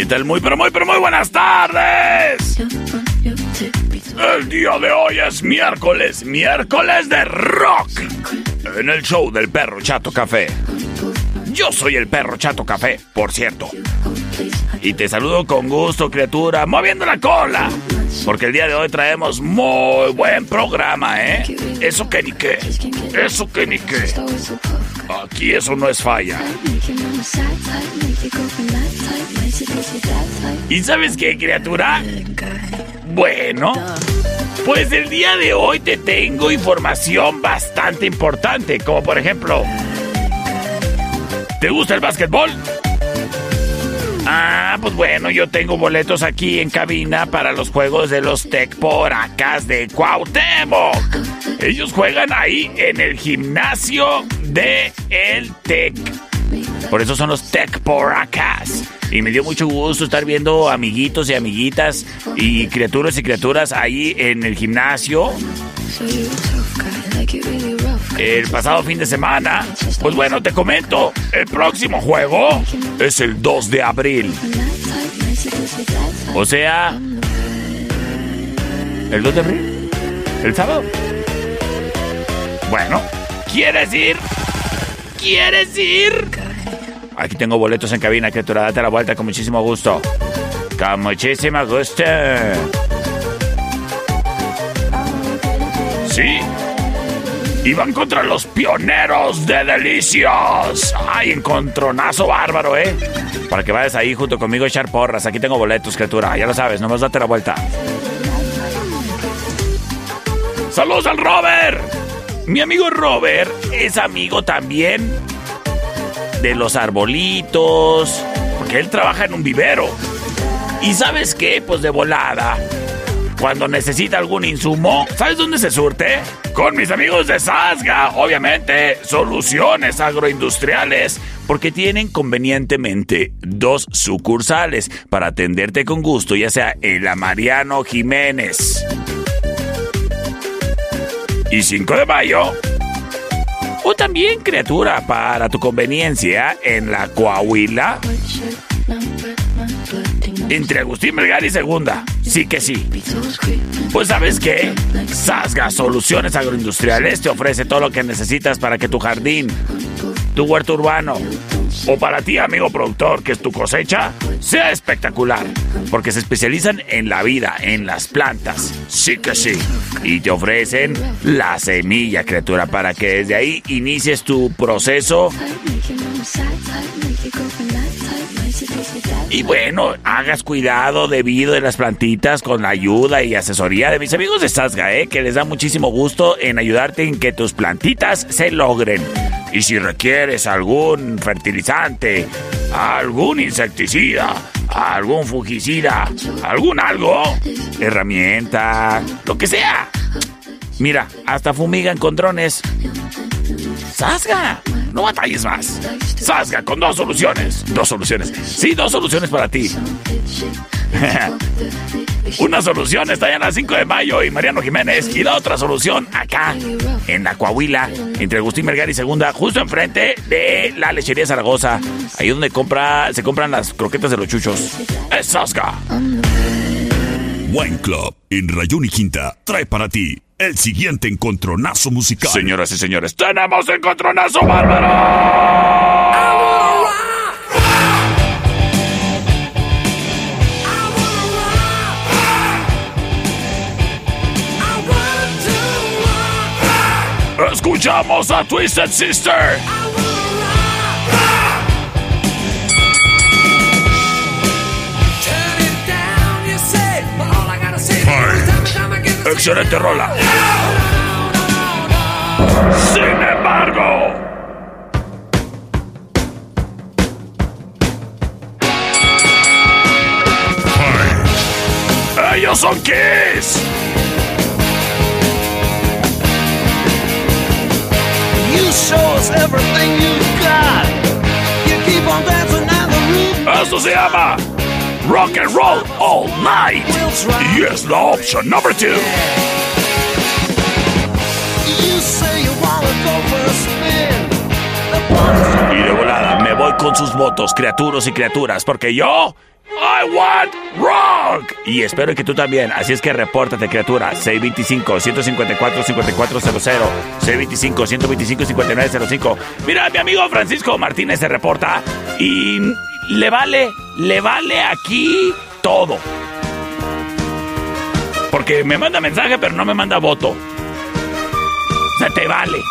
¿Qué tal? Muy, pero muy, pero muy buenas tardes. El día de hoy es miércoles, miércoles de rock. En el show del perro Chato Café. Yo soy el perro Chato Café, por cierto. Y te saludo con gusto, criatura, moviendo la cola. Porque el día de hoy traemos muy buen programa, ¿eh? Eso que ni qué. Eso que ni qué. Aquí eso no es falla. ¿Y sabes qué, criatura? Bueno, pues el día de hoy te tengo información bastante importante, como por ejemplo, ¿te gusta el básquetbol? Ah, pues bueno, yo tengo boletos aquí en cabina para los juegos de los Tecporacas de Cuauhtémoc. Ellos juegan ahí en el gimnasio de el Tec. Por eso son los Tecporacas. Y me dio mucho gusto estar viendo amiguitos y amiguitas y criaturas y criaturas ahí en el gimnasio. El pasado fin de semana. Pues bueno, te comento, el próximo juego es el 2 de abril. O sea, ¿el 2 de abril? ¿El sábado? Bueno, ¿quieres ir? ¿Quieres ir? Aquí tengo boletos en cabina, criatura. Date la vuelta con muchísimo gusto. Con muchísimo gusto. Sí. Y van contra los pioneros de Delicios. Ay, encontronazo bárbaro, ¿eh? Para que vayas ahí junto conmigo a echar porras. Aquí tengo boletos, criatura. Ya lo sabes, nomás date la vuelta. ¡Saludos al Robert! Mi amigo Robert es amigo también de los arbolitos, porque él trabaja en un vivero. ¿Y sabes qué? Pues de volada. Cuando necesita algún insumo, ¿sabes dónde se surte? Con mis amigos de Sasga, obviamente, soluciones agroindustriales, porque tienen convenientemente dos sucursales para atenderte con gusto, ya sea el Mariano Jiménez y 5 de mayo. O también, criatura, para tu conveniencia, en la Coahuila. Entre Agustín Melgar y Segunda. Sí que sí. Pues sabes qué? Sasga Soluciones Agroindustriales te ofrece todo lo que necesitas para que tu jardín, tu huerto urbano, o para ti, amigo productor, que es tu cosecha, sea espectacular. Porque se especializan en la vida, en las plantas. Sí que sí. Y te ofrecen la semilla, criatura, para que desde ahí inicies tu proceso. Y bueno, hagas cuidado debido de las plantitas con la ayuda y asesoría de mis amigos de Sasga, ¿eh? que les da muchísimo gusto en ayudarte en que tus plantitas se logren. Y si requieres algún fertilizante, algún insecticida, algún fungicida, algún algo, herramienta, lo que sea. Mira, hasta fumigan con drones. ¡Sasga! No batalles más. Sasga con dos soluciones. Dos soluciones. Sí, dos soluciones para ti. Una solución está allá en la 5 de mayo y Mariano Jiménez. Y la otra solución acá, en la Coahuila, entre Agustín Vergara y Segunda, justo enfrente de la lechería Zaragoza. Ahí donde compra, se compran las croquetas de los chuchos. Es Sasga. Wine Club en Rayón y Quinta trae para ti el siguiente encontronazo musical. Señoras y señores, tenemos encontronazo bárbaro. Escuchamos a Twisted Sister. Excelente rola. Sin embargo. Ellos son Kiss. Esto se llama Rock and Roll All Night. Y es la opción number two. Y de volada me voy con sus votos, criaturas y criaturas, porque yo I want rock. Y espero que tú también. Así es que repórtate, criatura. 625-154-5400. 625-125-5905. Mira, mi amigo Francisco Martínez se reporta. Y le vale, le vale aquí todo. Porque me manda mensaje, pero no me manda voto. O sea, te vale.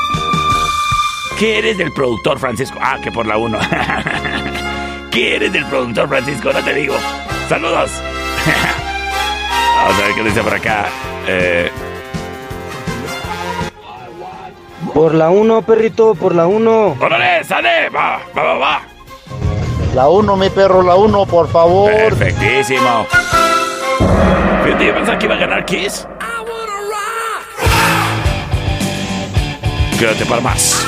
¿Qué eres del productor, Francisco? Ah, que por la 1. ¿Qué eres del productor Francisco? No te digo. Saludos. Vamos a ver qué dice por acá. Eh... Por la 1, perrito, por la 1. ¡Órale, sale! Va, va, va, va. La 1, mi perro, la 1, por favor. Perfectísimo. Fíjate, yo pensaba que iba a ganar Kiss. Quédate para más.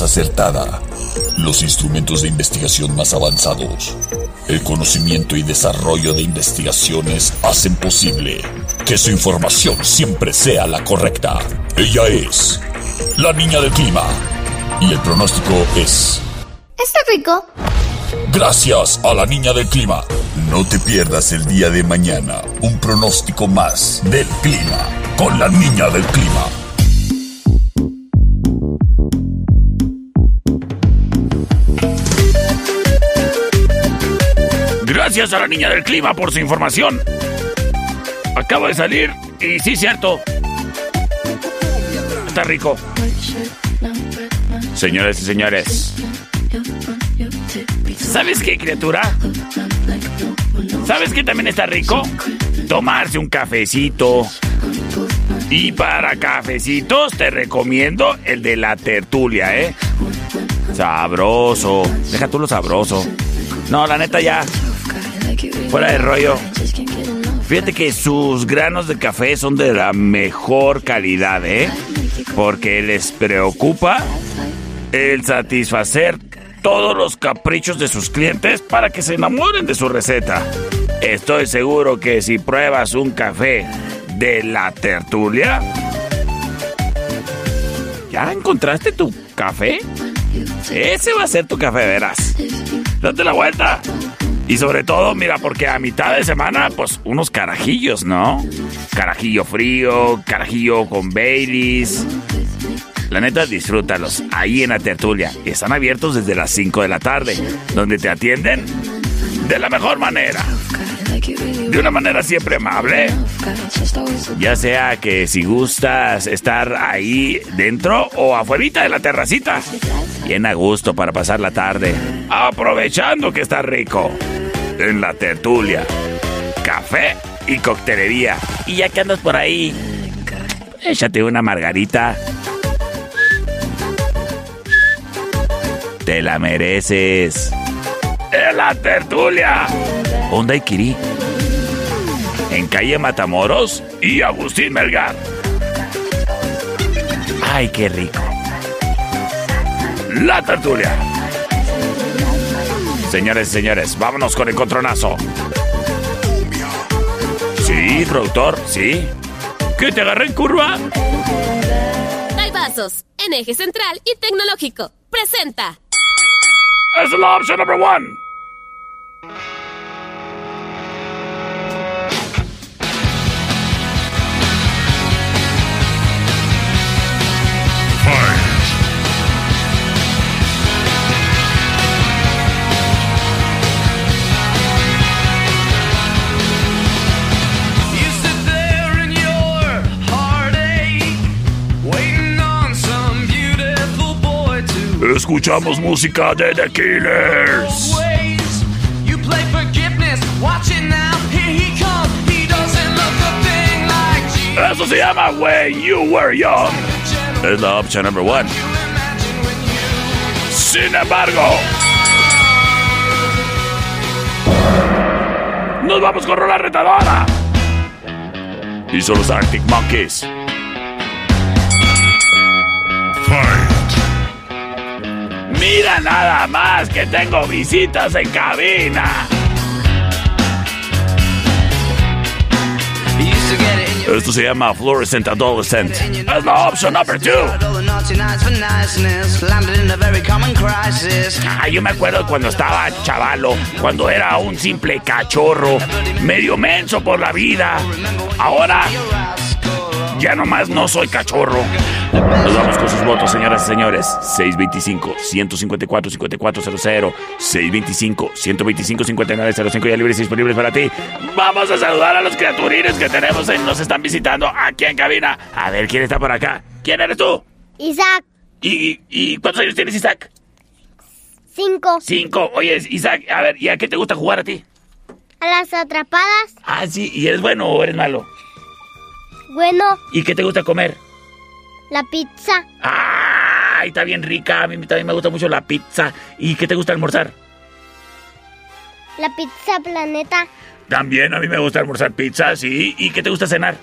Más acertada. Los instrumentos de investigación más avanzados. El conocimiento y desarrollo de investigaciones hacen posible que su información siempre sea la correcta. Ella es la niña del clima. Y el pronóstico es... Está rico. Gracias a la niña del clima. No te pierdas el día de mañana un pronóstico más del clima con la niña del clima. Gracias a la niña del clima por su información. Acabo de salir y sí, cierto. Está rico. Señores y señores. ¿Sabes qué, criatura? ¿Sabes qué también está rico? Tomarse un cafecito. Y para cafecitos te recomiendo el de la tertulia, ¿eh? Sabroso. Deja tú lo sabroso. No, la neta ya. Fuera de rollo. Fíjate que sus granos de café son de la mejor calidad, ¿eh? Porque les preocupa el satisfacer todos los caprichos de sus clientes para que se enamoren de su receta. Estoy seguro que si pruebas un café de la tertulia, ¿ya encontraste tu café? Ese va a ser tu café, verás. Date la vuelta. Y sobre todo, mira, porque a mitad de semana, pues unos carajillos, ¿no? Carajillo frío, carajillo con Baileys. La neta, disfrútalos ahí en la tertulia. Están abiertos desde las 5 de la tarde, donde te atienden de la mejor manera. De una manera siempre amable. Ya sea que si gustas estar ahí dentro o afuera de la terracita. Bien a gusto para pasar la tarde. Aprovechando que está rico. En la tertulia. Café y coctelería. Y ya que andas por ahí, échate una margarita. Te la mereces. En la tertulia. Onda Iquirí. En calle Matamoros y Agustín Melgar. Ay, qué rico. La tertulia. Señores, y señores, vámonos con el contronazo. Sí, productor, sí. ¿Qué te agarré en curva? Vasos, en eje central y tecnológico. Presenta. Es la opción número 1. Escuchamos música de The Killers. Eso se llama When You Were Young. Es la opción number one. Sin embargo, nos vamos con rola retadora. Y son los Arctic Monkeys. Mira nada más que tengo visitas en cabina. Esto se llama Fluorescent Adolescent. Es la opción number two. Ah, yo me acuerdo cuando estaba chavalo, cuando era un simple cachorro, medio menso por la vida. Ahora ya nomás no soy cachorro. Nos vamos con sus votos, señoras y señores. 625-154-5400. 625-125-5905 ya libres y disponibles para ti. Vamos a saludar a los criaturines que tenemos y nos están visitando aquí en cabina. A ver quién está por acá. ¿Quién eres tú? Isaac, ¿Y, y, y cuántos años tienes, Isaac? cinco. Cinco. Oye, Isaac, a ver, ¿y a qué te gusta jugar a ti? A las atrapadas, Ah, sí, ¿y eres bueno o eres malo? bueno, ¿Y qué te gusta comer? La pizza, ¡Ay, está bien rica! A mí también me gusta mucho la pizza. ¿Y qué te gusta almorzar? la pizza planeta, También a mí me gusta almorzar pizza, sí. ¿Y qué te gusta cenar?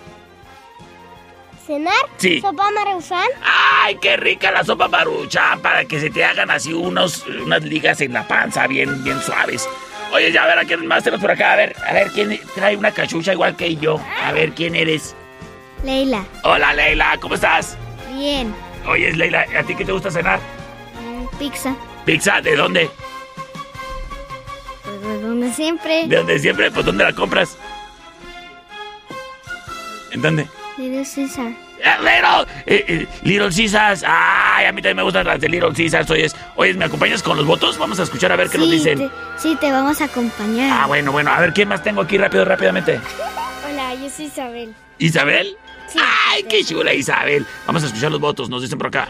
cenar? Sí. ¿Sopa marusán? ¡Ay, qué rica la sopa maruchan! Para que se te hagan así unos, unas ligas en la panza bien, bien suaves. Oye, ya a ver a quién más tenemos por acá. A ver, a ver, ¿quién trae una cachucha igual que yo? A ver, ¿quién eres? Leila. Hola, Leila, ¿cómo estás? Bien. Oye, Leila, ¿a ti qué te gusta cenar? Mm, Pizza. ¿Pizza? ¿De dónde? Pues de donde siempre. ¿De dónde siempre? Pues ¿dónde la compras? ¿En dónde? Little Caesar. Eh, Little, eh, eh, Little Caesars. Ay, a mí también me gustan las de Little Caesars. Oyes, oyes, ¿me acompañas con los votos? Vamos a escuchar a ver qué nos dicen. Te, sí, te vamos a acompañar. Ah, bueno, bueno. A ver, ¿quién más tengo aquí rápido, rápidamente? Hola, yo soy Isabel. ¿Isabel? Sí. Ay, qué chula Isabel. Vamos a escuchar los votos, nos dicen por acá.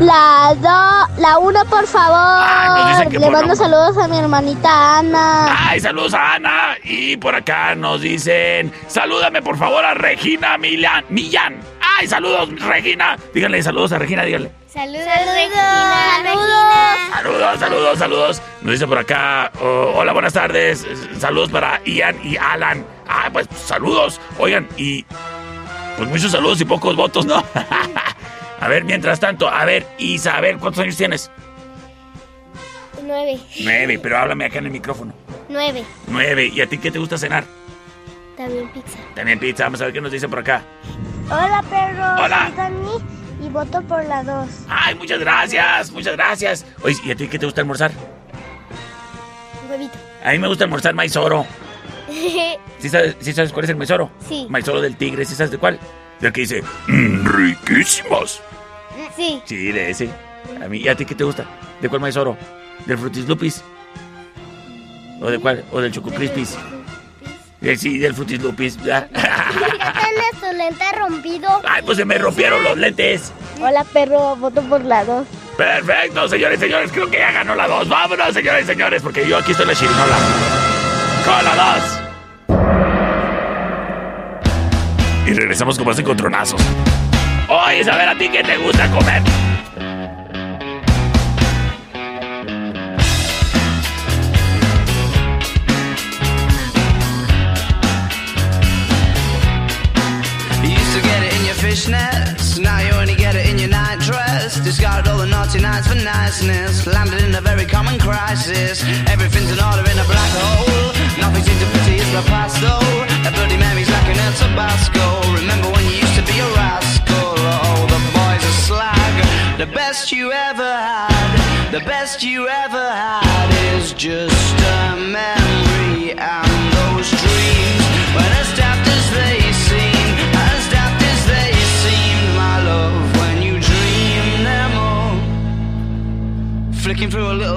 La do, la uno, por favor. Ay, nos dicen que Le por mando saludos a mi hermanita Ana. Ay, saludos a Ana. Y por acá nos dicen, salúdame por favor a Regina Millán. Millán. Ay, saludos, Regina. Díganle saludos a Regina, díganle. Saludos, Regina. Saludos. Saludos, saludos, saludos. Nos dice por acá, oh, hola, buenas tardes. Saludos para Ian y Alan. Ah, pues saludos. Oigan, y pues muchos saludos y pocos votos, ¿no? a ver, mientras tanto, a ver, Isabel, ¿cuántos años tienes? Nueve. Nueve, pero háblame acá en el micrófono. Nueve. Nueve. ¿Y a ti qué te gusta cenar? También pizza. También pizza. Vamos a ver qué nos dice por acá. Hola, perro. Hola. Soy Dani y voto por la dos. Ay, muchas gracias, muchas gracias. Oye, ¿y a ti qué te gusta almorzar? Huevito. A mí me gusta almorzar maíz oro. ¿Sí sabes, sí sabes cuál es el maíz oro? Sí. Maíz oro del tigre, ¿sí sabes de cuál? Del que dice, "Mm, riquísimos. sí. Sí, de ese. A mí, ¿y a ti qué te gusta? ¿De cuál maíz oro? ¿Del Frutis Lupis? ¿O de cuál? ¿O del Choco Crispis? Eh, Sí, del Frutis Lupis. ¿Tienes tu lente rompido? Ay, pues se me rompieron los lentes. Hola, perro. Voto por la dos. Perfecto, señores y señores, creo que ya ganó la 2. Vámonos, señores y señores, porque yo aquí estoy en la chirinola. Con la 2. Y regresamos con más encontronazos. Oye, a ver a ti qué te gusta comer. Used to get it in your fishnets, now you only get it in your night dress. Discarded all the naughty nights for niceness, landed in a very common crisis. Everything's in order in a black hole. Nothing seems to pity is the past though. Bloody memory's like an. Remember when you used to be a rascal? Oh, the boys slag. The best you ever had, the best you ever had is just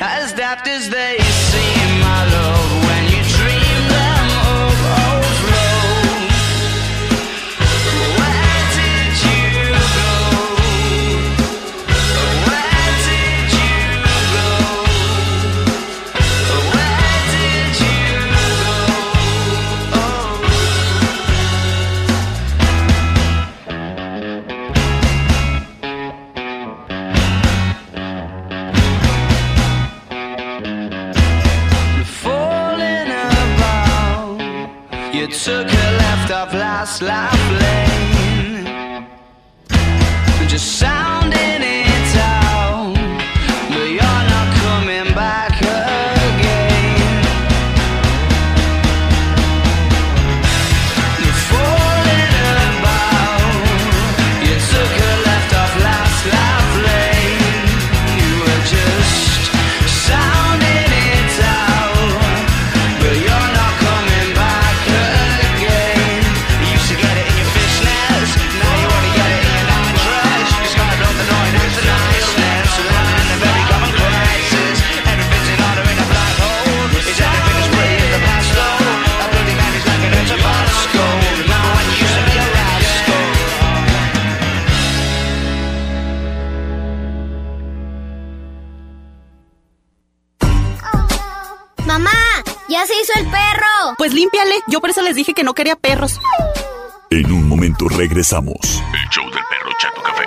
as daft as they Last laugh. Del perro! Pues límpiale. Yo por eso les dije que no quería perros. En un momento regresamos. El show del perro Chato Café.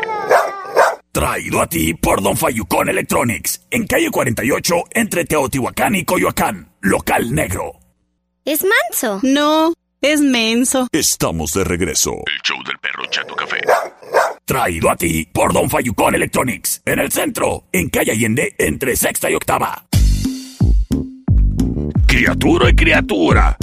Traído a ti por Don Fayucón Electronics. En calle 48, entre Teotihuacán y Coyoacán. Local negro. Es manso. No, es menso. Estamos de regreso. El show del perro Chato Café. Traído a ti por Don Fayucón Electronics. En el centro, en calle Allende, entre sexta y octava. Criatura y criatura.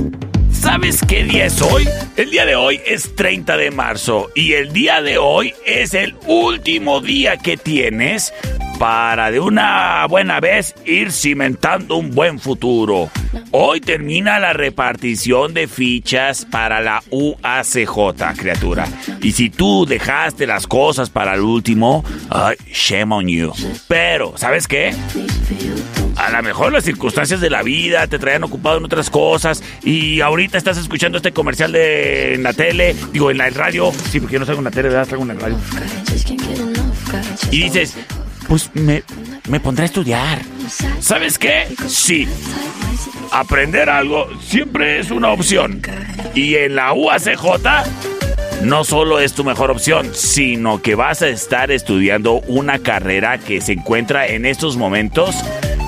¿Sabes qué día es hoy? El día de hoy es 30 de marzo y el día de hoy es el último día que tienes para de una buena vez ir cimentando un buen futuro. Hoy termina la repartición de fichas para la UACJ, criatura. Y si tú dejaste las cosas para el último, shame on you. Pero, ¿sabes qué? A lo mejor las circunstancias de la vida te traían ocupado en otras cosas y ahorita estás escuchando este comercial de en la tele, digo, en la radio. Sí, porque yo no salgo en la tele, ¿verdad? Salgo en la radio. Y dices, pues me, me pondré a estudiar. ¿Sabes qué? Sí. Aprender algo siempre es una opción. Y en la UACJ no solo es tu mejor opción, sino que vas a estar estudiando una carrera que se encuentra en estos momentos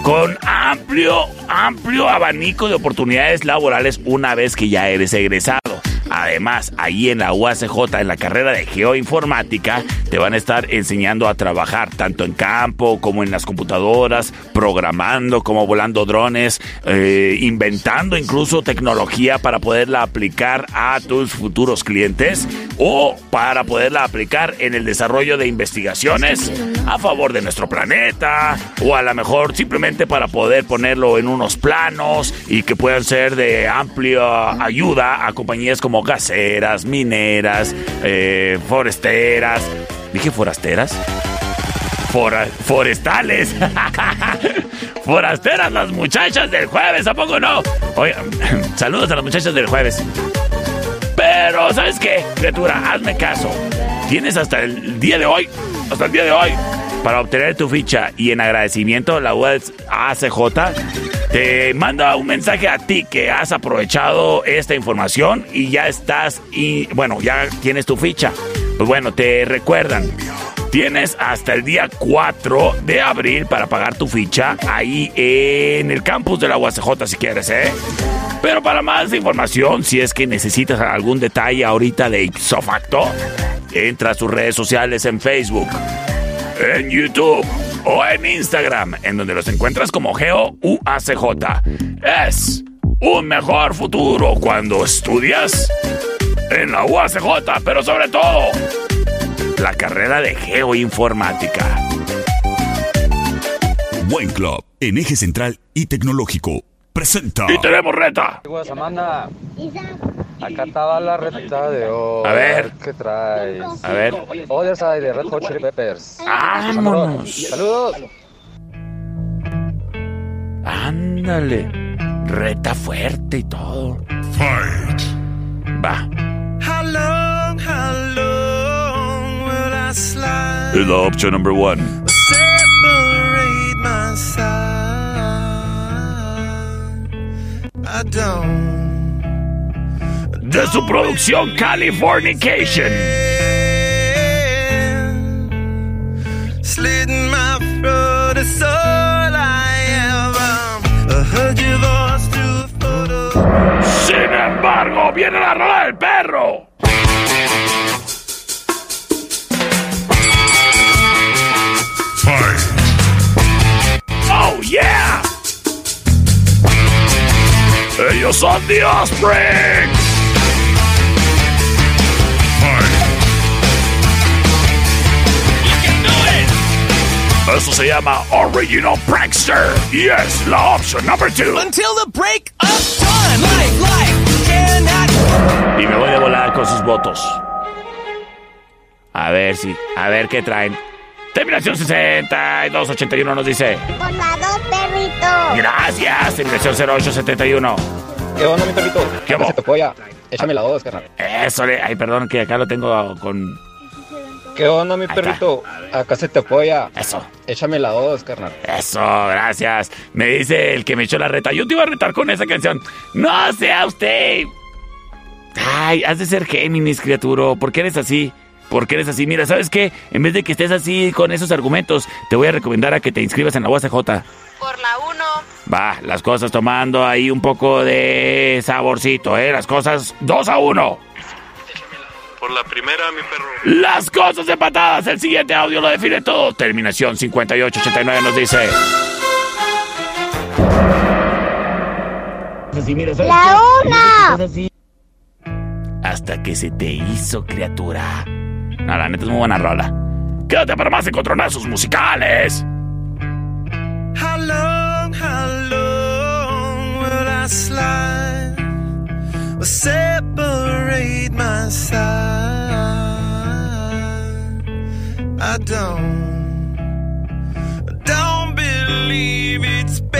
con amplio, amplio abanico de oportunidades laborales una vez que ya eres egresado. Además, ahí en la UACJ, en la carrera de geoinformática, te van a estar enseñando a trabajar tanto en campo como en las computadoras, programando, como volando drones, eh, inventando incluso tecnología para poderla aplicar a tus futuros clientes o para poderla aplicar en el desarrollo de investigaciones a favor de nuestro planeta o a lo mejor simplemente para poder ponerlo en unos planos y que puedan ser de amplia ayuda a compañías como gaseras, mineras, eh, foresteras. ¿Dije forasteras? Fora- forestales. Forasteras las muchachas del jueves, ¿a poco no? Oye, saludos a las muchachas del jueves. Pero, ¿sabes qué? Criatura, hazme caso. Tienes hasta el día de hoy, hasta el día de hoy, para obtener tu ficha y en agradecimiento la UACJ te manda un mensaje a ti que has aprovechado esta información y ya estás, y bueno, ya tienes tu ficha. Pues bueno, te recuerdan. Tienes hasta el día 4 de abril para pagar tu ficha ahí en el campus de la UACJ si quieres, ¿eh? Pero para más información, si es que necesitas algún detalle ahorita de ipso facto, entra a sus redes sociales en Facebook, en YouTube o en Instagram, en donde los encuentras como Geo UACJ. Es un mejor futuro cuando estudias en la UACJ, pero sobre todo la carrera de geoinformática. Buen Club, en eje central y tecnológico, presenta. Y tenemos reta. Amanda, acá estaba la reta de hoy. A ver. ¿Qué traes? A ver. Other side de Red Hot Chili Peppers. Vámonos. Saludos. Ándale. Reta fuerte y todo. Va. How long, how long will I slide? Es la opción number one. Separate my side. I don't. De su producción Californication. Sin embargo, viene la rola del perro. Oh yeah. Ellos son The Offspring. Eso se llama Original Prankster. Y es la opción number two. Until the break of time, life, life cannot. Y me voy de volar con sus votos. A ver si, a ver qué traen. Terminación 6281 nos dice. Por la dos, perrito. Gracias, terminación 0871. ¿Qué onda, mi perrito? ¿Qué polla. Échame la dos, carnal. Eso le. Ay, perdón, que acá lo tengo con. ¿Qué onda, mi perrito? Acá se te apoya. Eso. Échame la dos, carnal. Eso, gracias. Me dice el que me echó la reta. Yo te iba a retar con esa canción. No sea usted. Ay, has de ser Géminis, criatura. ¿Por qué eres así? ¿Por qué eres así? Mira, ¿sabes qué? En vez de que estés así con esos argumentos, te voy a recomendar a que te inscribas en la UACJ. Por la 1. Va, las cosas tomando ahí un poco de saborcito, ¿eh? Las cosas 2 a 1. Por la primera, mi perro. Las cosas empatadas. El siguiente audio lo define todo. Terminación 5889 nos dice. La una. Hasta que se te hizo criatura. No, la neta es muy buena rola. Quédate para más encontronazos musicales. How long, how long will I slide or separate my side? I don't, I don't believe it's been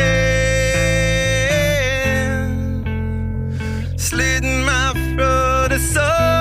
slitting my throat. All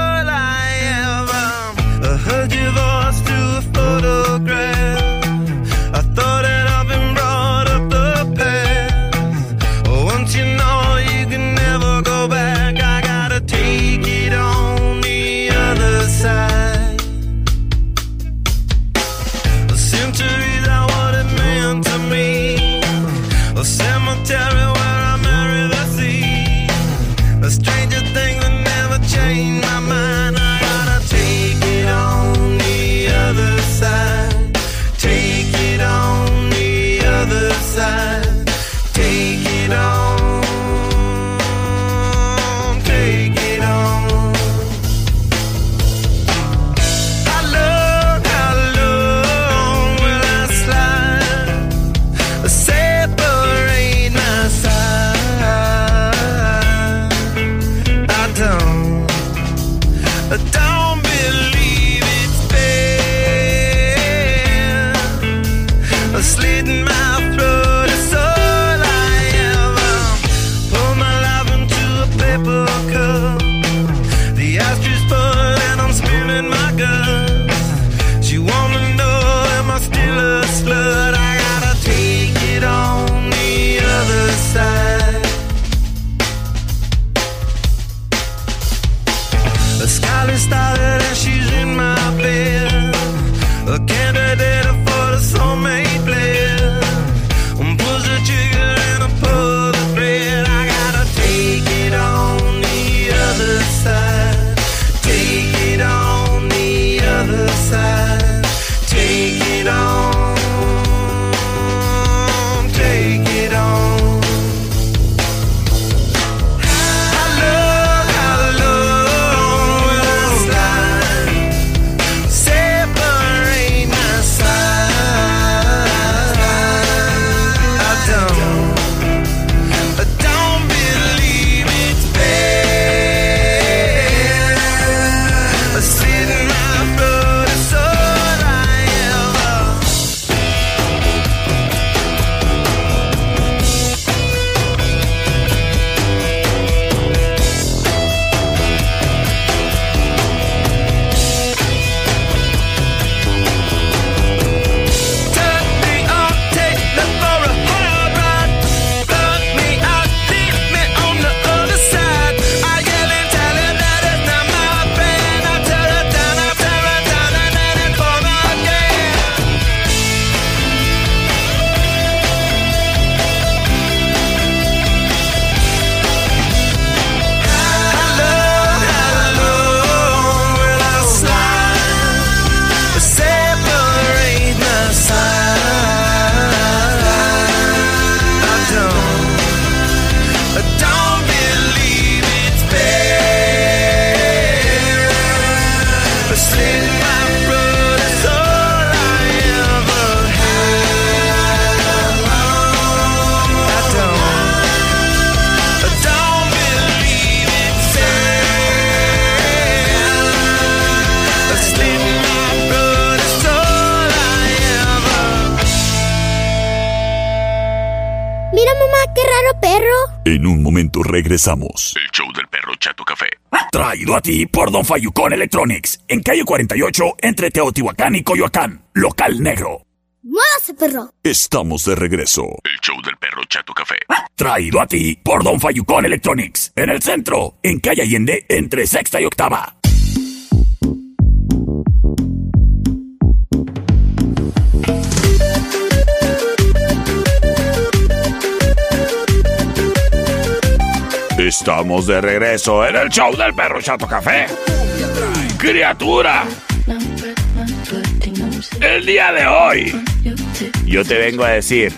regresamos. El show del perro Chato Café. Traído a ti por Don Fayucón Electronics, en calle 48, entre Teotihuacán y Coyoacán, local negro. ¡Muévase, perro! Estamos de regreso. El show del perro Chato Café. Traído a ti por Don Fayucón Electronics, en el centro, en calle Allende, entre sexta y octava. Estamos de regreso en el show del perro Chato Café. Criatura, el día de hoy yo te vengo a decir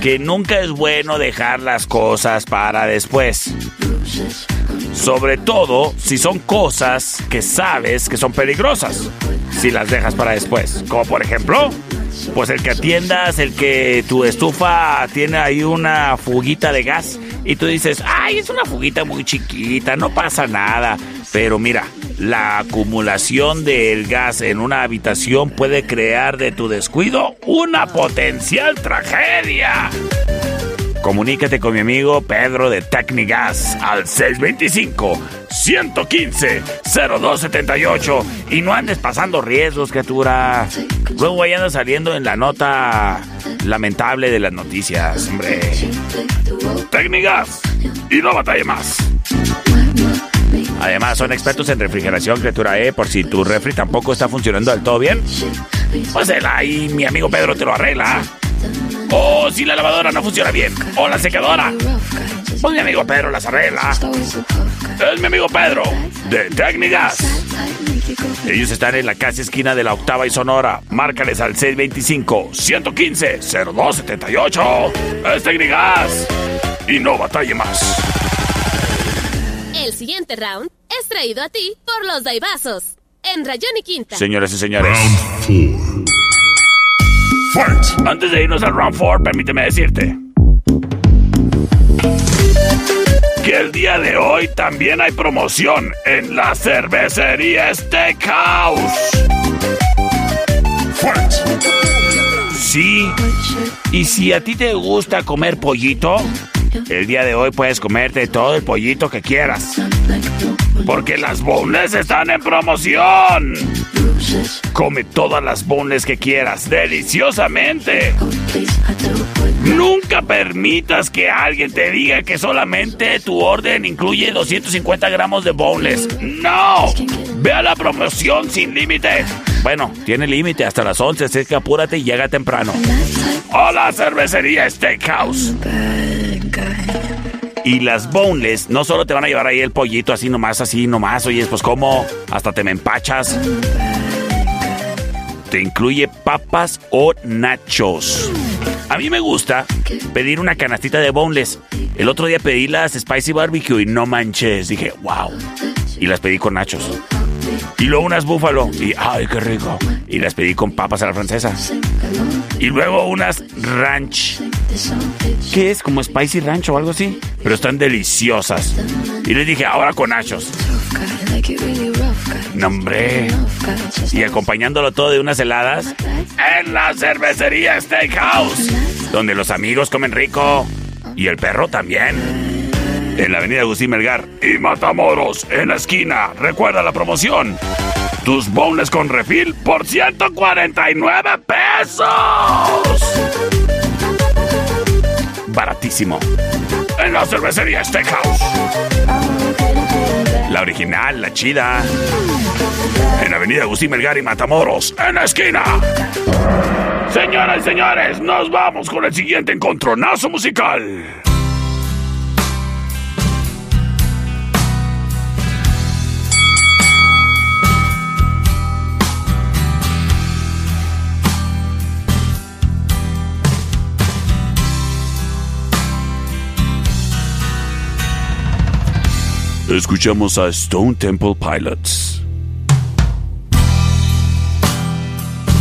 que nunca es bueno dejar las cosas para después. Sobre todo si son cosas que sabes que son peligrosas. Si las dejas para después. Como por ejemplo, pues el que atiendas, el que tu estufa tiene ahí una fuguita de gas y tú dices, ay, es una fuguita muy chiquita, no pasa nada. Pero mira, la acumulación del gas en una habitación puede crear de tu descuido una potencial tragedia. Comunícate con mi amigo Pedro de Tecnigas al 625-115-0278 y no andes pasando riesgos, criatura. Luego ahí andas saliendo en la nota lamentable de las noticias, hombre. Tecnigas y no batalle más. Además, son expertos en refrigeración, criatura, ¿eh? Por si tu refri tampoco está funcionando del todo bien, pues él ahí, mi amigo Pedro, te lo arregla. O si la lavadora no funciona bien, o la secadora, pues mi amigo Pedro las arregla. Es mi amigo Pedro, de Técnicas. Ellos están en la casi esquina de la octava y sonora. Márcales al 625-115-0278. Es Técnicas. Y no batalle más. El siguiente round es traído a ti por los Daibazos. En Rayón y Quinta. Señoras y señores. Antes de irnos al round 4, permíteme decirte que el día de hoy también hay promoción en la cervecería Steakhouse. Sí, y si a ti te gusta comer pollito, el día de hoy puedes comerte todo el pollito que quieras. Porque las boneless están en promoción. Come todas las boneless que quieras, deliciosamente. Nunca permitas que alguien te diga que solamente tu orden incluye 250 gramos de boneless. ¡No! Ve a la promoción sin límite. Bueno, tiene límite hasta las 11, así que apúrate y llega temprano. Hola, cervecería Steakhouse. Y las boneless no solo te van a llevar ahí el pollito así nomás, así nomás, oye, pues como hasta te me empachas. Te incluye papas o nachos. A mí me gusta pedir una canastita de boneless. El otro día pedí las spicy barbecue y no manches, dije, wow. Y las pedí con nachos. Y luego unas búfalo y ay, qué rico. Y las pedí con papas a la francesa. Y luego unas ranch. ¿Qué es? ¿Como spicy ranch o algo así? Pero están deliciosas. Y les dije, ahora con nachos. No, hombre. Y acompañándolo todo de unas heladas en la cervecería Steakhouse, donde los amigos comen rico y el perro también. En la avenida Agustín Melgar y Matamoros, en la esquina. Recuerda la promoción. Tus boneless con refil por 149 pesos. Baratísimo. En la cervecería Steakhouse. La original, la chida. En Avenida Agustín Melgar y Matamoros, en la esquina. Señoras y señores, nos vamos con el siguiente encontronazo musical. Escuchamos a Stone Temple Pilots.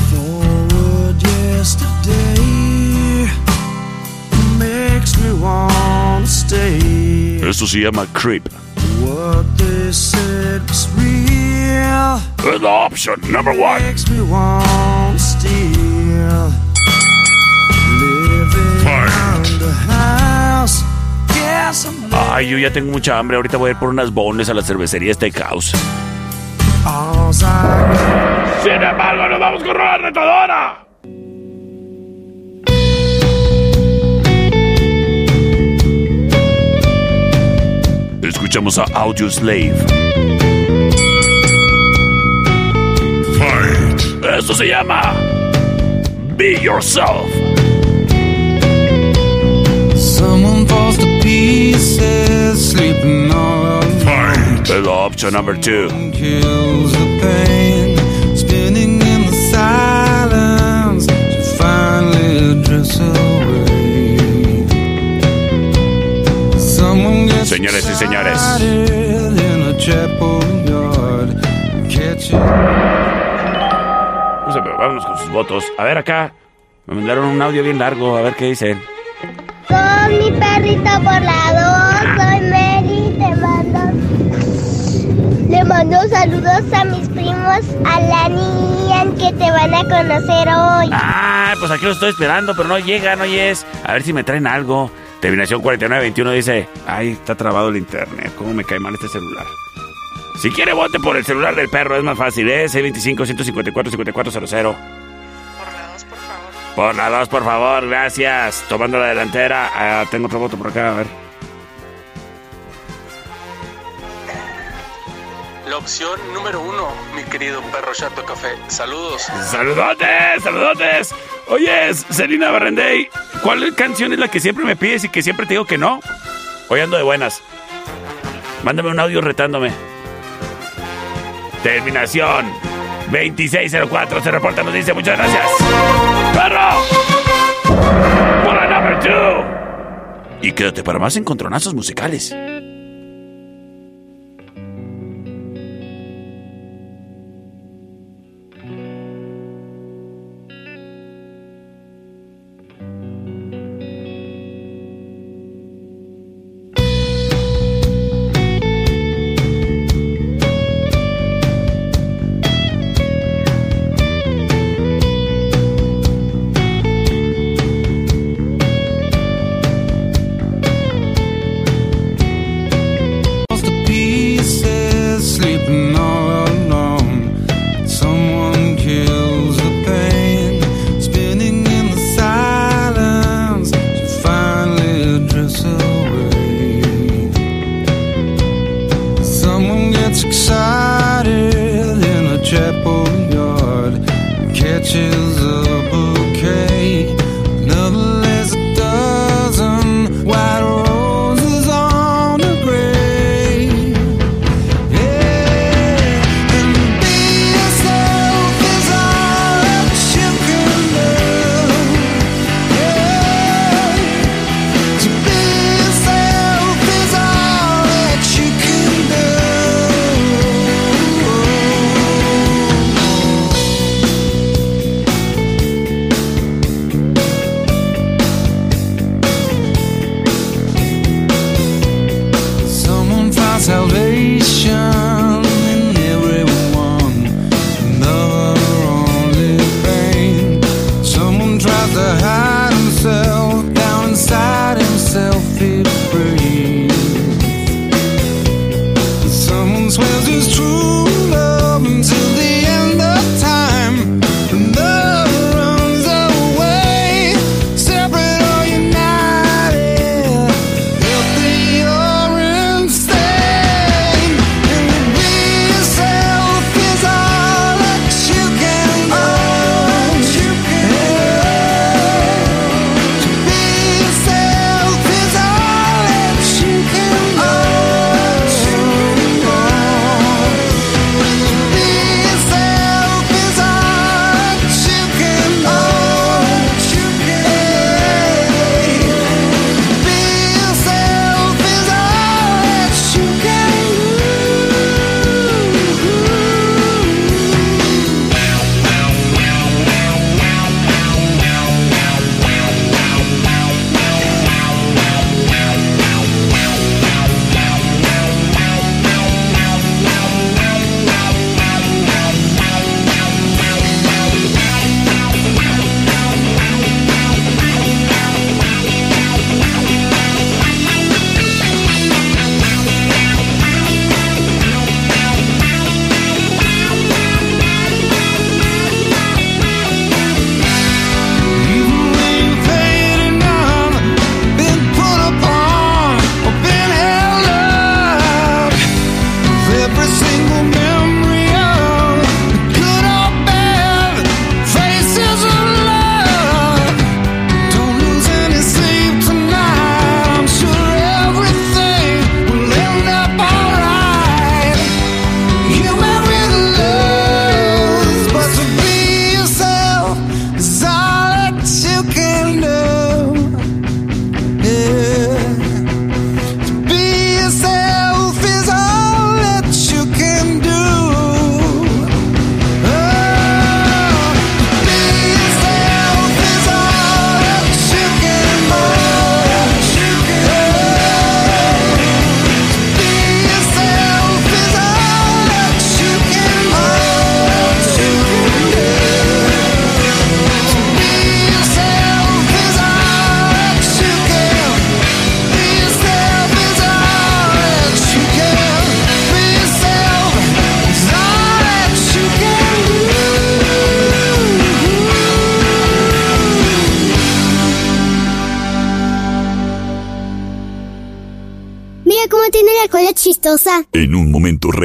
Forward yesterday makes me wanna stay. Esto se llama Creep. What they said was real la option number one. makes me wanna steal. Ay, yo ya tengo mucha hambre. Ahorita voy a ir por unas bones a la cervecería Steakhouse. Sin embargo, nos vamos con Rola Retadora. Escuchamos a Audio Slave. Fight. Esto se llama Be Yourself. Someone falls to pieces, sleeping all alone. The option number two. Kills the pain, spinning in the silence. To finally drifts away. Someone gets Señores y señores. in a chapel yard, catching. Vamos a- Vámonos con sus votos. A ver acá. Me mandaron un audio bien largo. A ver qué dicen. Perrito volador, soy Mary, te mando. Le mando saludos a mis primos, a la niña que te van a conocer hoy. Ah, pues aquí lo estoy esperando, pero no llega, no es. A ver si me traen algo. Terminación 4921 dice, ay, está trabado el internet. ¿Cómo me cae mal este celular? Si quiere, vote por el celular del perro, es más fácil, ¿eh? C25-154-5400. Por la 2, por favor, gracias. Tomando la delantera. Ah, tengo otro voto por acá, a ver. La opción número uno, mi querido perro chato café. Saludos. ¡Saludotes! ¡Saludotes! Oye, Selina Barrendey, ¿cuál canción es la que siempre me pides y que siempre te digo que no? Hoy ando de buenas. Mándame un audio retándome. Terminación 2604 se reporta, nos dice muchas gracias. ¡Perro! Por la number two. Y quédate para más encontronazos musicales.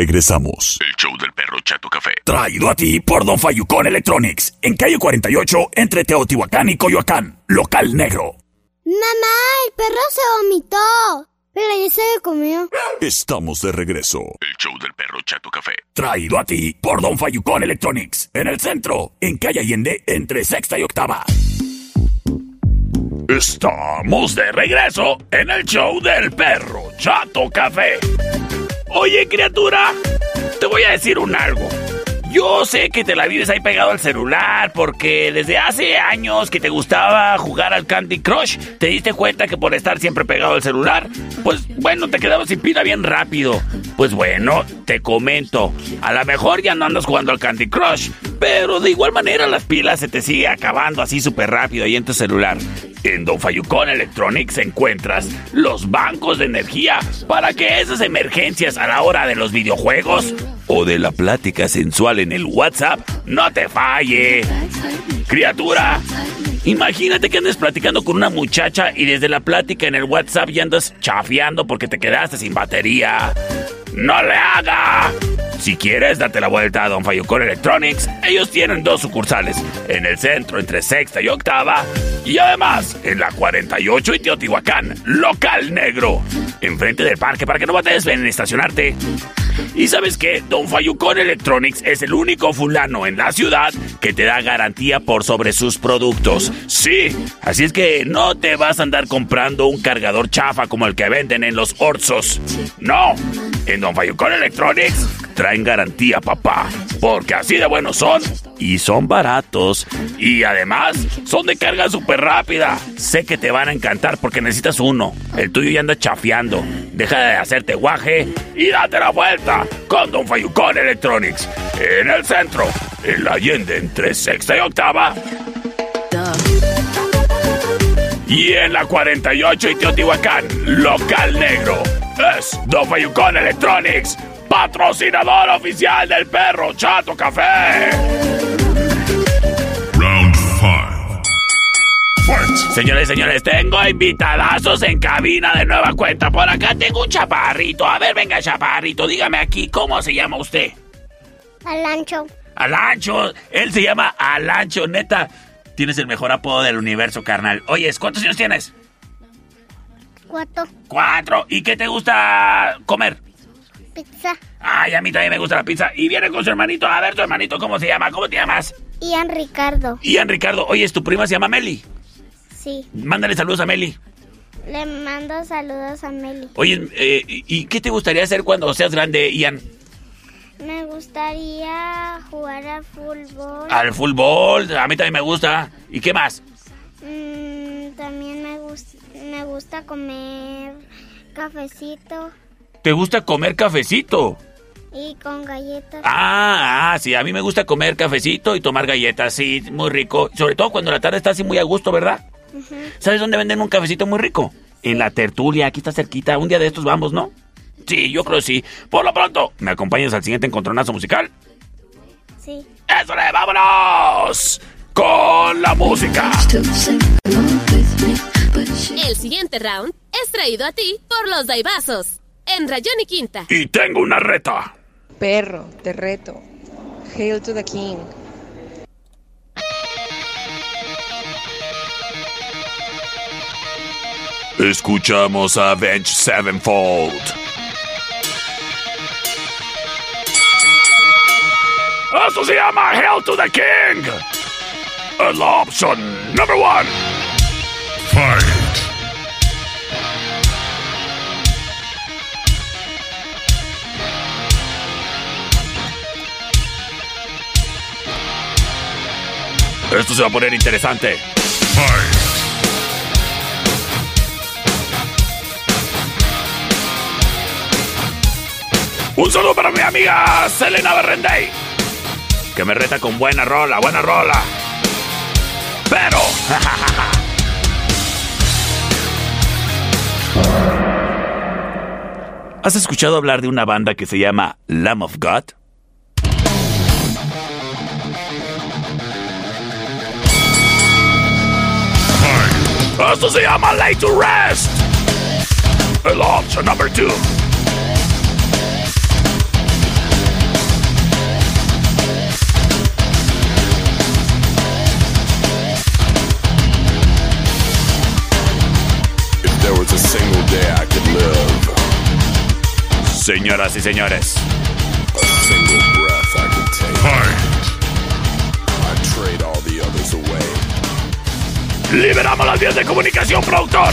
Regresamos. El show del perro Chato Café. Traído a ti por Don Fayucón Electronics. En calle 48, entre Teotihuacán y Coyoacán. Local negro. Mamá, el perro se vomitó. Pero ya se lo comió. Estamos de regreso. El show del perro Chato Café. Traído a ti por Don Fayucón Electronics. En el centro, en calle Allende, entre sexta y octava. Estamos de regreso en el show del perro Chato Café. Oye, criatura, te voy a decir un algo. Yo sé que te la vives ahí pegado al celular porque desde hace años que te gustaba jugar al Candy Crush, te diste cuenta que por estar siempre pegado al celular, pues bueno, te quedabas sin pila bien rápido. Pues bueno, te comento, a lo mejor ya no andas jugando al Candy Crush, pero de igual manera las pilas se te sigue acabando así súper rápido ahí en tu celular. En Don Fayucón Electronics encuentras los bancos de energía para que esas emergencias a la hora de los videojuegos o de la plática sensual en el WhatsApp no te falle. Criatura, imagínate que andes platicando con una muchacha y desde la plática en el WhatsApp ya andas chafeando porque te quedaste sin batería. ¡No le haga! Si quieres date la vuelta a Don Fayucón Electronics, ellos tienen dos sucursales, en el centro entre sexta y octava, y además en la 48 y Teotihuacán, local negro, enfrente del parque para que no bates en estacionarte. Y sabes qué, Don Fayucón Electronics es el único fulano en la ciudad que te da garantía por sobre sus productos. Sí, así es que no te vas a andar comprando un cargador chafa como el que venden en los Orzos. No, en Don Fayucón Electronics traen garantía, papá. Porque así de buenos son y son baratos. Y además son de carga súper rápida. Sé que te van a encantar porque necesitas uno. El tuyo ya anda chafeando. Deja de hacerte guaje y date la vuelta con Don Fayucón Electronics. En el centro, en la Allende entre sexta y octava. Y en la 48 y Teotihuacán, local negro. Es Don Fayucón Electronics, patrocinador oficial del perro Chato Café. Señores, señores, tengo invitadazos en cabina de nueva cuenta. Por acá tengo un chaparrito. A ver, venga, chaparrito, dígame aquí, ¿cómo se llama usted? Alancho. Alancho. Él se llama Alancho, neta. Tienes el mejor apodo del universo, carnal. Oyes, ¿cuántos años tienes? Cuatro. Cuatro. ¿Y qué te gusta comer? Pizza. Ay, a mí también me gusta la pizza. Y viene con su hermanito. A ver, tu hermanito, ¿cómo se llama? ¿Cómo te llamas? Ian Ricardo. Ian Ricardo. Oye, ¿tu prima se llama Meli? Sí. Mándale saludos a Meli. Le mando saludos a Meli. Oye, eh, ¿y qué te gustaría hacer cuando seas grande, Ian? Me gustaría jugar al fútbol. Al fútbol, a mí también me gusta. ¿Y qué más? Mm, también me, gus- me gusta comer cafecito ¿Te gusta comer cafecito? y con galletas. Ah, ah, sí, a mí me gusta comer cafecito y tomar galletas, sí, muy rico. Sobre todo cuando la tarde está así muy a gusto, ¿verdad? ¿Sabes dónde venden un cafecito muy rico? En la tertulia, aquí está cerquita. Un día de estos vamos, ¿no? Sí, yo creo que sí. Por lo pronto, ¿me acompañas al siguiente encontronazo musical? Sí. ¡Eso le vámonos! Con la música. El siguiente round es traído a ti por los Daibazos. En Rayón y Quinta. Y tengo una reta. Perro, te reto. Hail to the king. Escuchamos a Avenged Sevenfold. Esto se llama Hail to the King. El option number one. Fight. Esto se va a poner interesante. Un saludo para mi amiga Selena Berrendey. Que me reta con buena rola, buena rola. Pero. ¿Has escuchado hablar de una banda que se llama Lamb of God? Esto se llama Lay to Rest. El option number two. Señoras y señores. Trade all the others away. Liberamos las vías de comunicación, productor.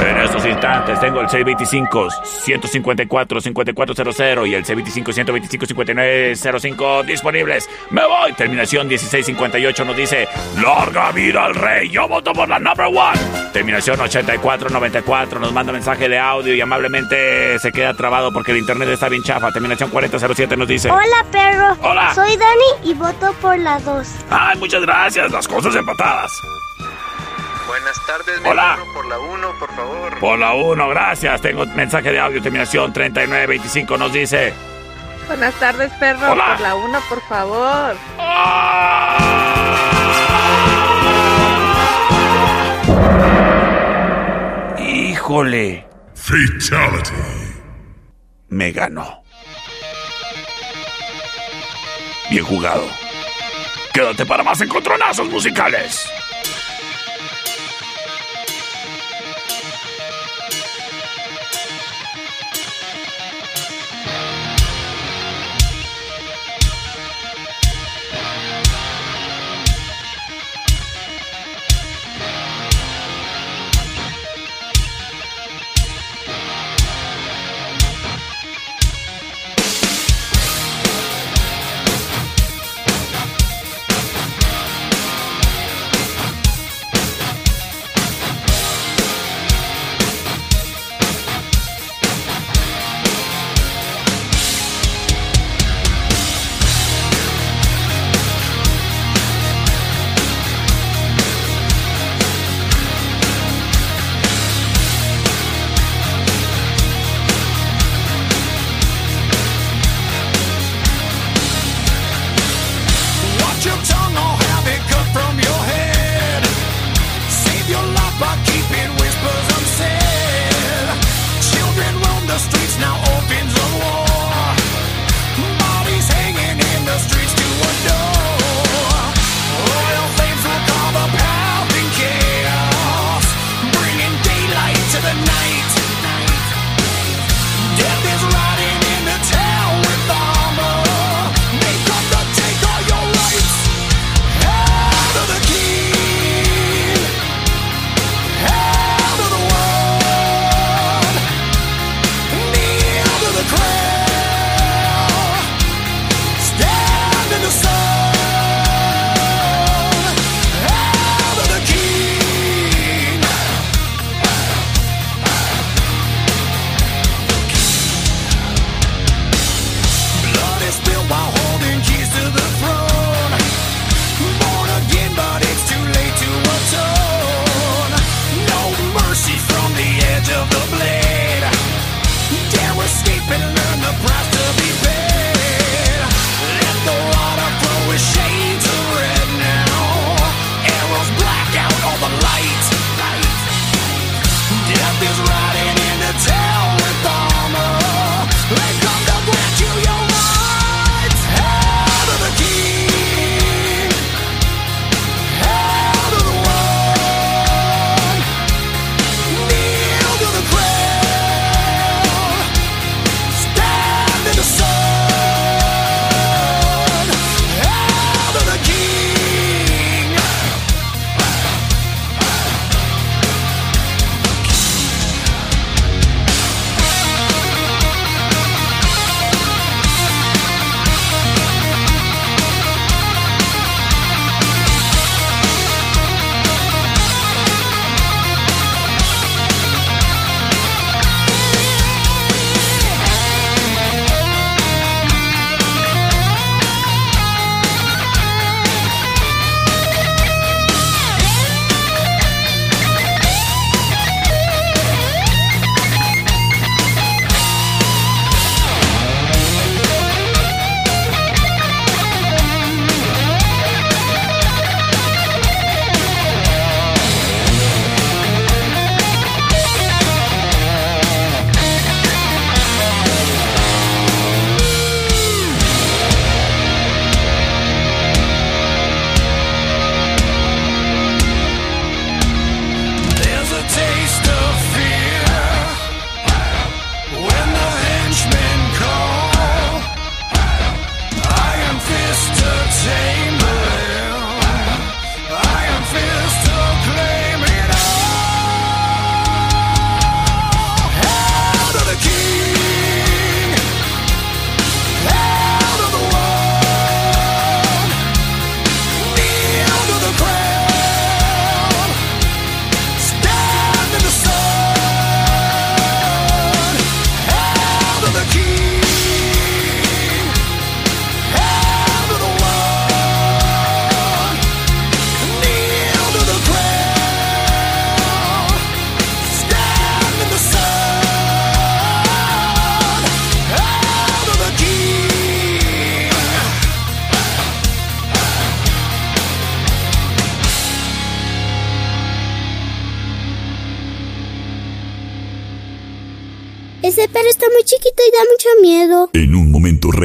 En estos instantes tengo el 625-154-5400 y el 625-125-5905 disponibles. Me voy. Terminación 1658 nos dice, larga vida al rey. Yo voto por la number one. Terminación 8494 nos manda mensaje de audio y amablemente se queda trabado porque el internet está bien chafa. Terminación 4007 nos dice, Hola, perro. Hola. Soy Dani y voto por la 2. ay, muchas gracias. Las cosas empatadas. Buenas tardes, mi Hola. por la 1, por favor. Por la 1, gracias. Tengo mensaje de audio. Terminación 3925 nos dice, Buenas tardes, perro. Hola. Por la 1, por favor. híjole. Fatality. me ganó. Bien jugado. Quédate para más encontronazos musicales.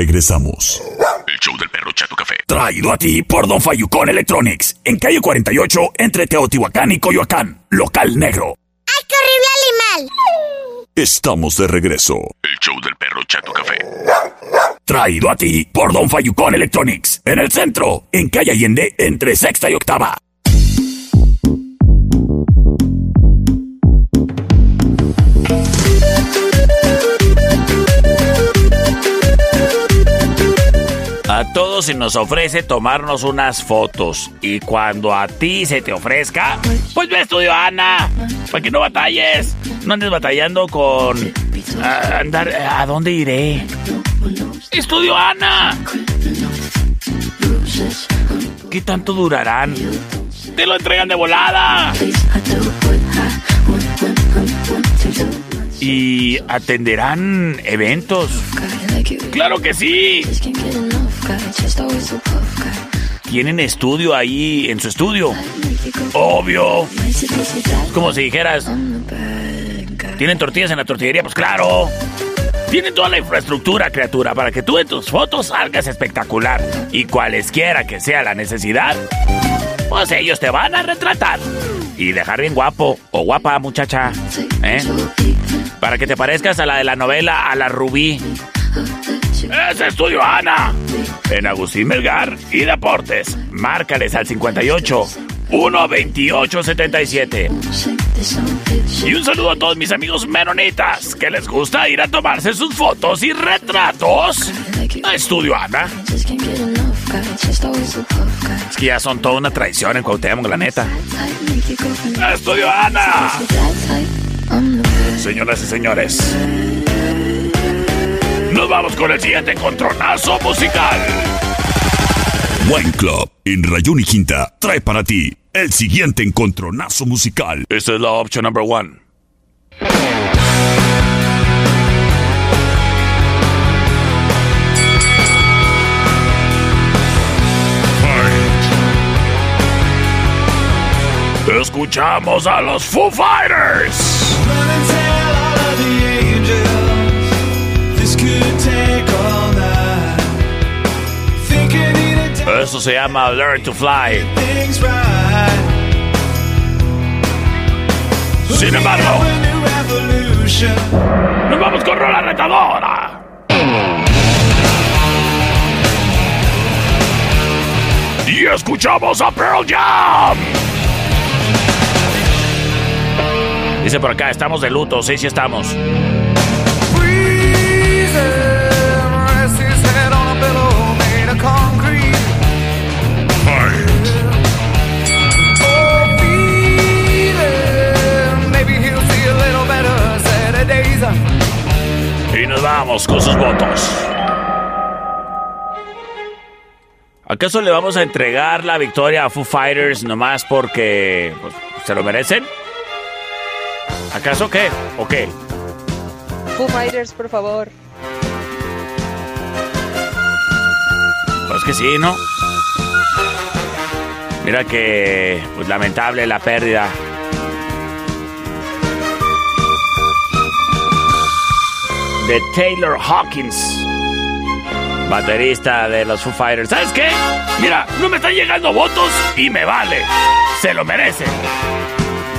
Regresamos. El show del perro Chato Café. Traído a ti por Don Fayucón Electronics. En calle 48, entre Teotihuacán y Coyoacán. Local negro. ¡Ay, qué horrible animal! Estamos de regreso. El show del perro Chato Café. Traído a ti por Don Fayucón Electronics. En el centro, en calle Allende, entre sexta y octava. Todos se nos ofrece tomarnos unas fotos. Y cuando a ti se te ofrezca, pues ve Estudio Ana. Para que no batalles. No andes batallando con. andar. ¿A dónde iré? Estudio Ana. ¿Qué tanto durarán? ¡Te lo entregan de volada! ¿Y atenderán eventos? ¡Claro que sí! ¿Tienen estudio ahí en su estudio? Obvio. Es como si dijeras, ¿tienen tortillas en la tortillería? Pues claro. Tienen toda la infraestructura, criatura, para que tú en tus fotos salgas espectacular. Y cualesquiera que sea la necesidad, pues ellos te van a retratar. Y dejar bien guapo o guapa, muchacha. ¿Eh? Para que te parezcas a la de la novela A la Rubí. Es Estudio Ana. En Agustín Melgar y Deportes. Márcales al 58 128 77. Y un saludo a todos mis amigos menonitas que les gusta ir a tomarse sus fotos y retratos a Estudio Ana. Es que ya son toda una traición en Cuauhtémoc, la neta. ¡A Estudio Ana! Señoras y señores, nos vamos con el siguiente encontronazo musical. Wine Club en Rayón y Quinta trae para ti el siguiente encontronazo musical. Esta es la opción number one. Escuchamos a los Foo Fighters. Eso se llama Learn to Fly. Sin embargo, nos vamos con rola retadora. Y escuchamos a Pearl Jam. Dice por acá, estamos de luto, sí, sí estamos. Vamos con sus votos. ¿Acaso le vamos a entregar la victoria a Foo Fighters nomás porque pues, se lo merecen? ¿Acaso qué? ¿O qué? Foo Fighters, por favor. Pues que sí, ¿no? Mira que, pues lamentable la pérdida. De Taylor Hawkins, baterista de los Foo Fighters. ¿Sabes qué? Mira, no me están llegando votos y me vale. Se lo merecen.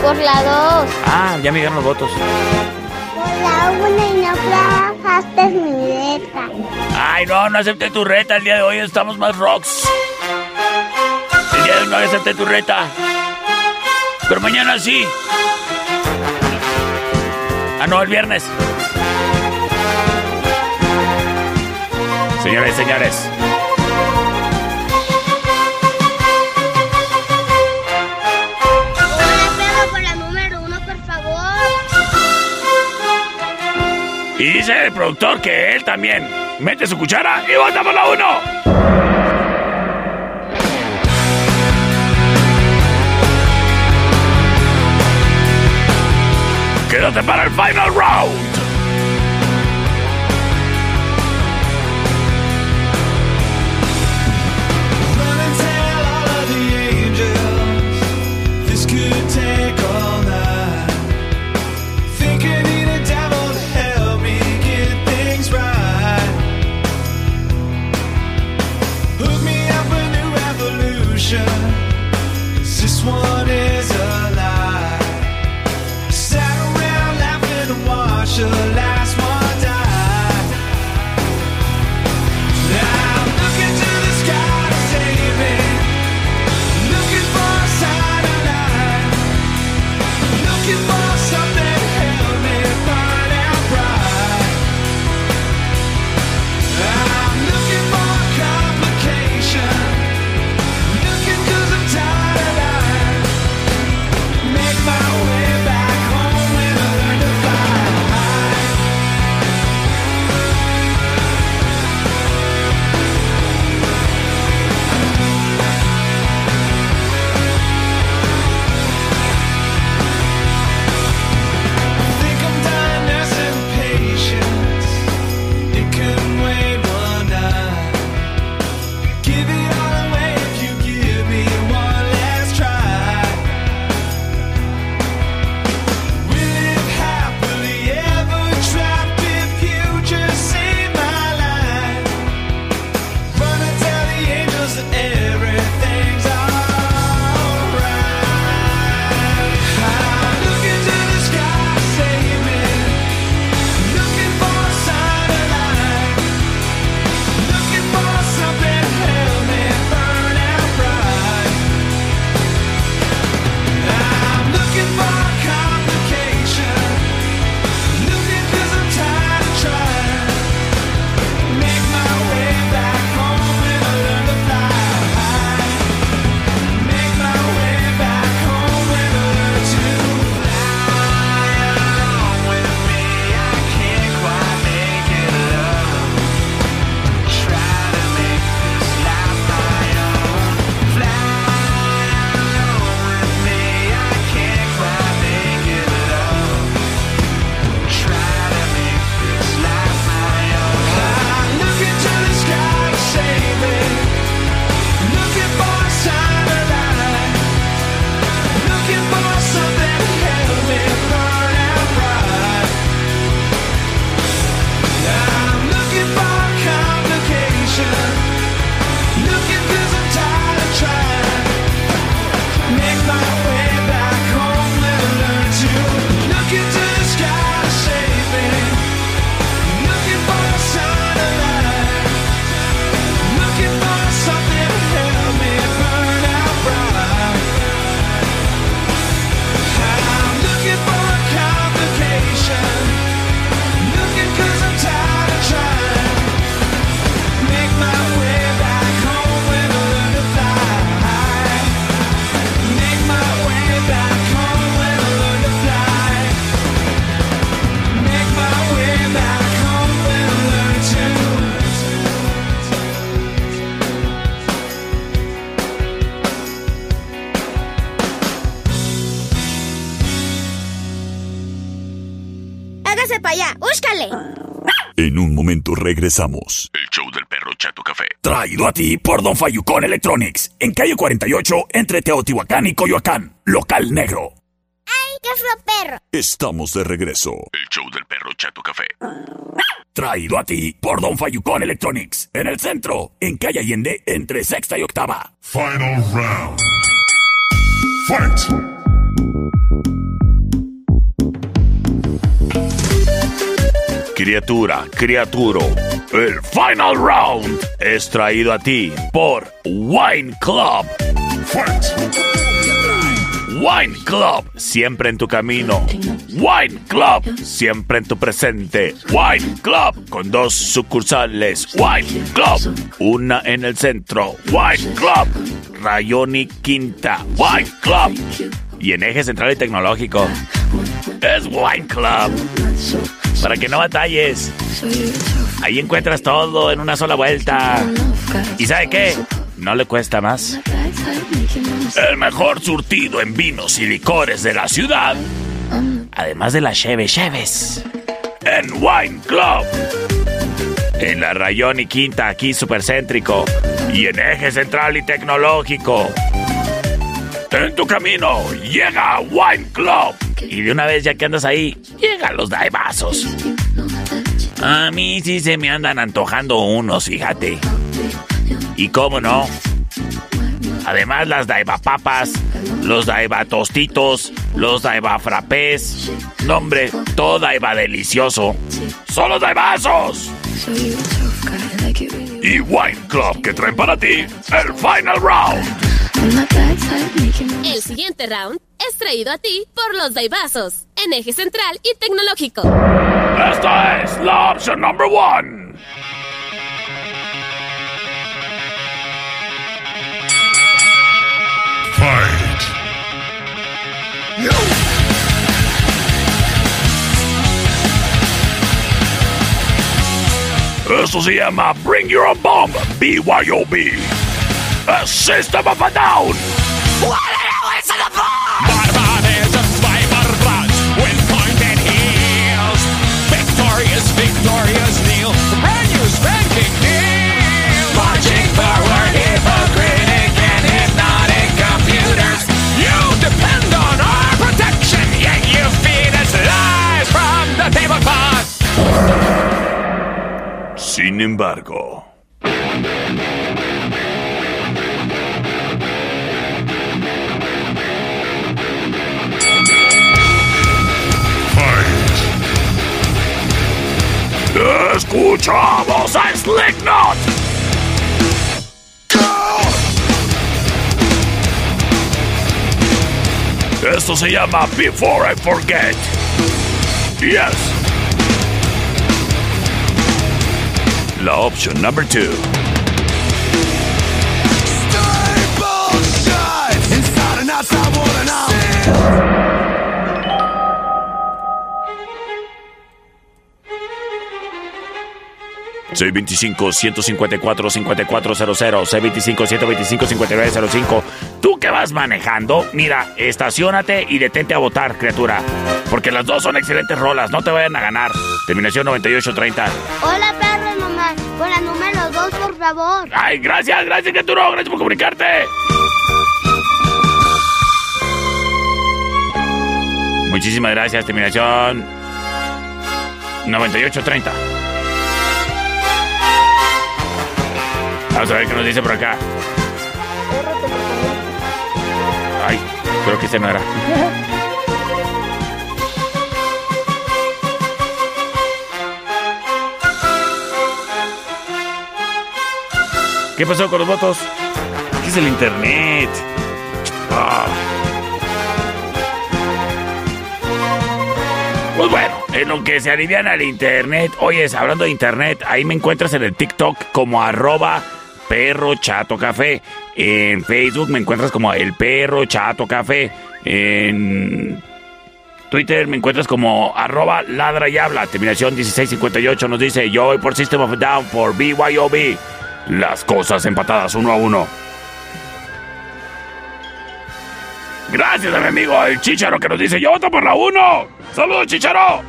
Por la dos. Ah, ya me llegaron los votos. Por la una y no trabajaste mi letra. Ay, no, no acepté tu reta. El día de hoy estamos más rocks. El día de hoy no acepté tu reta. Pero mañana sí. Ah, no, el viernes. Por favor. Y dice el productor que él también mete su cuchara y vota por la uno. Quédate para el final round. regresamos. El show del perro Chato Café. Traído a ti por Don Fayucón Electronics. En calle 48, entre Teotihuacán y Coyoacán. Local negro. ¡Ay, qué es perro! Estamos de regreso. El show del perro Chato Café. Traído a ti por Don Fayucón Electronics. En el centro, en calle Allende, entre sexta y octava. Final round. Fight! criatura, criaturo. El final round es traído a ti por Wine Club. Wine Club, siempre en tu camino. Wine Club, siempre en tu presente. Wine Club, con dos sucursales. Wine Club, una en el centro. Wine Club, Rayón y Quinta. Wine Club y en eje central y tecnológico. Es Wine Club. Para que no batalles. Ahí encuentras todo en una sola vuelta. ¿Y sabe qué? No le cuesta más. El mejor surtido en vinos y licores de la ciudad. Además de las cheve cheves. En Wine Club. En la Rayón y Quinta, aquí supercéntrico. Y en eje central y tecnológico en tu camino, llega Wine Club. Y de una vez ya que andas ahí, llegan los daibazos. A mí sí se me andan antojando unos, fíjate. Y cómo no. Además las daibapapas, los daibatostitos, los daibafrapés. Nombre, todo daiba delicioso. ¡Son los daibazos! Y Wine Club que traen para ti el Final Round. El siguiente round es traído a ti por los Daibazos, en eje central y tecnológico. Esta es la opción number one. Fight. Esto se llama Bring Your Own Bomb, BYOB. A System of a Down. Barbares of Swiperblood with pointed heels. Victorious, victorious kneel. Brand new spanking deal. Marching forward, hypocritic and hypnotic computers. You depend on our protection, yet you feed us lies from the tablecloth. Sin embargo. Escuchamos a Slipknot. Esto se llama Before I Forget. Yes. La opción number two. Inside and outside. 625-154-5400, 625-125-5905. Tú que vas manejando, mira, estacionate y detente a votar, criatura. Porque las dos son excelentes rolas, no te vayan a ganar. Terminación 9830. Hola, perro, mamá. Con la número 2, por favor. Ay, gracias, gracias, criatura, gracias por comunicarte. Muchísimas gracias, terminación 9830. Vamos a ver qué nos dice por acá. Ay, creo que ese no era. ¿Qué pasó con los votos? ¿Qué es el internet? Ah. Pues bueno, en lo que se alivian al internet, oyes, hablando de internet, ahí me encuentras en el TikTok como arroba perro chato café. En Facebook me encuentras como el perro chato café. En Twitter me encuentras como arroba ladra y habla. Terminación 1658 nos dice, yo voy por System of Down por BYOB. Las cosas empatadas uno a uno. Gracias a mi amigo el Chicharo que nos dice, yo voto por la 1. Saludos, Chicharo.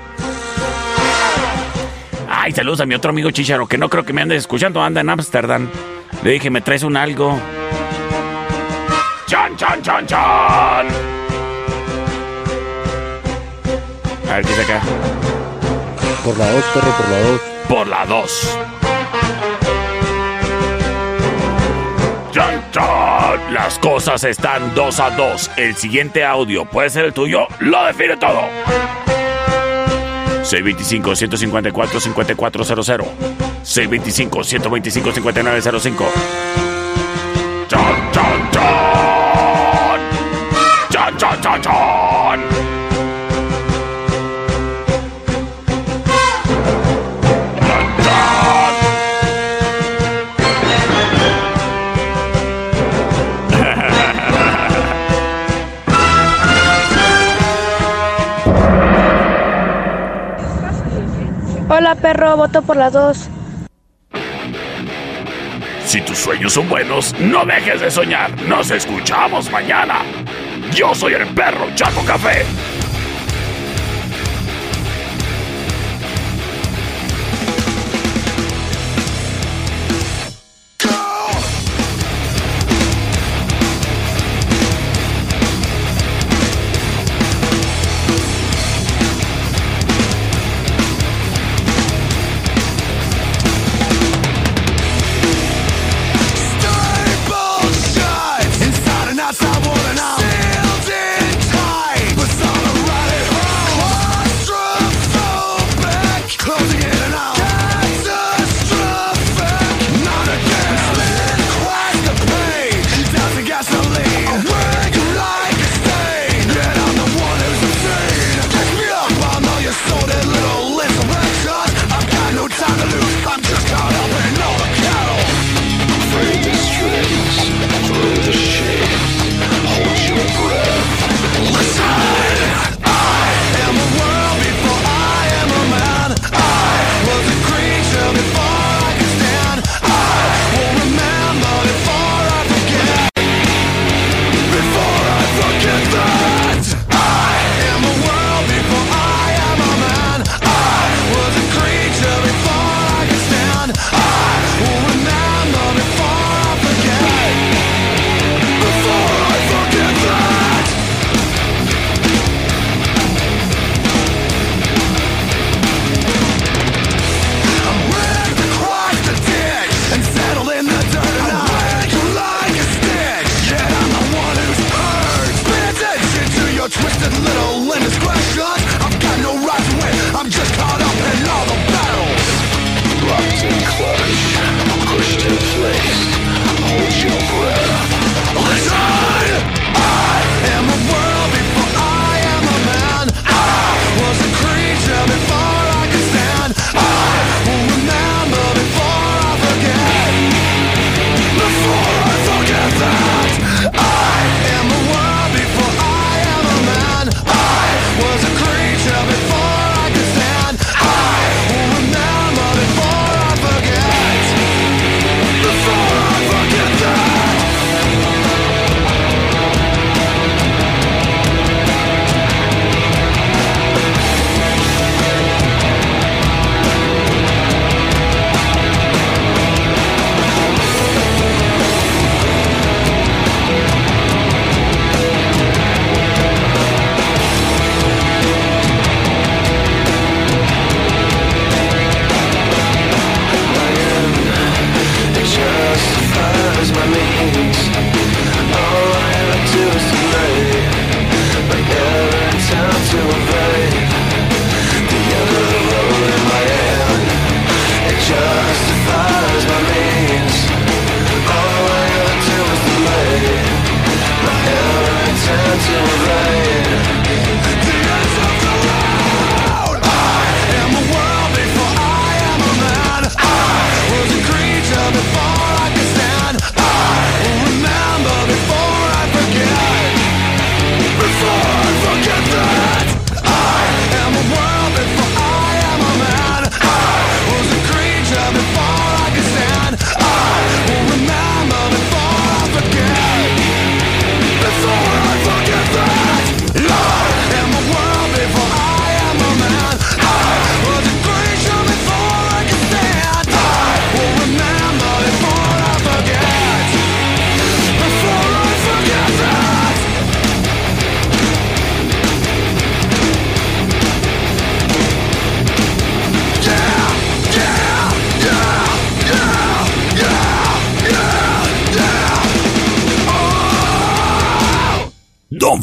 Ay, saludos a mi otro amigo Chicharo, que no creo que me andes escuchando, anda en Ámsterdam. Le dije, me traes un algo. Chan, chan, chan, chan. A ver, ¿qué es acá? Por la 2, perro, por la 2. Por la 2. Chan, chan. Las cosas están 2 a 2. El siguiente audio puede ser el tuyo. Lo define todo. 625-154-5400. 625-125-5905. Chan, chan, chan. Chan, chan, chan, chan. Chan, chan. Hola perro, voto por la 2. Si tus sueños son buenos, no dejes de soñar. Nos escuchamos mañana. Yo soy el perro Chaco Café.